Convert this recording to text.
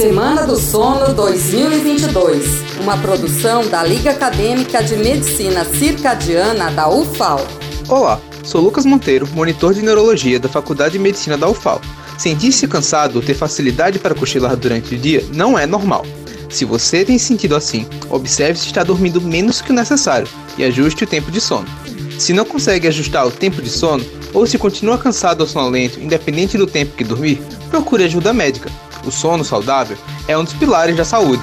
Semana do Sono 2022, uma produção da Liga Acadêmica de Medicina Circadiana da UFAL. Olá, sou Lucas Monteiro, monitor de neurologia da Faculdade de Medicina da UFAL. Sentir-se cansado ou ter facilidade para cochilar durante o dia não é normal. Se você tem sentido assim, observe se está dormindo menos que o necessário e ajuste o tempo de sono. Se não consegue ajustar o tempo de sono, ou se continua cansado ou sonolento, independente do tempo que dormir, procure ajuda médica. O sono saudável é um dos pilares da saúde.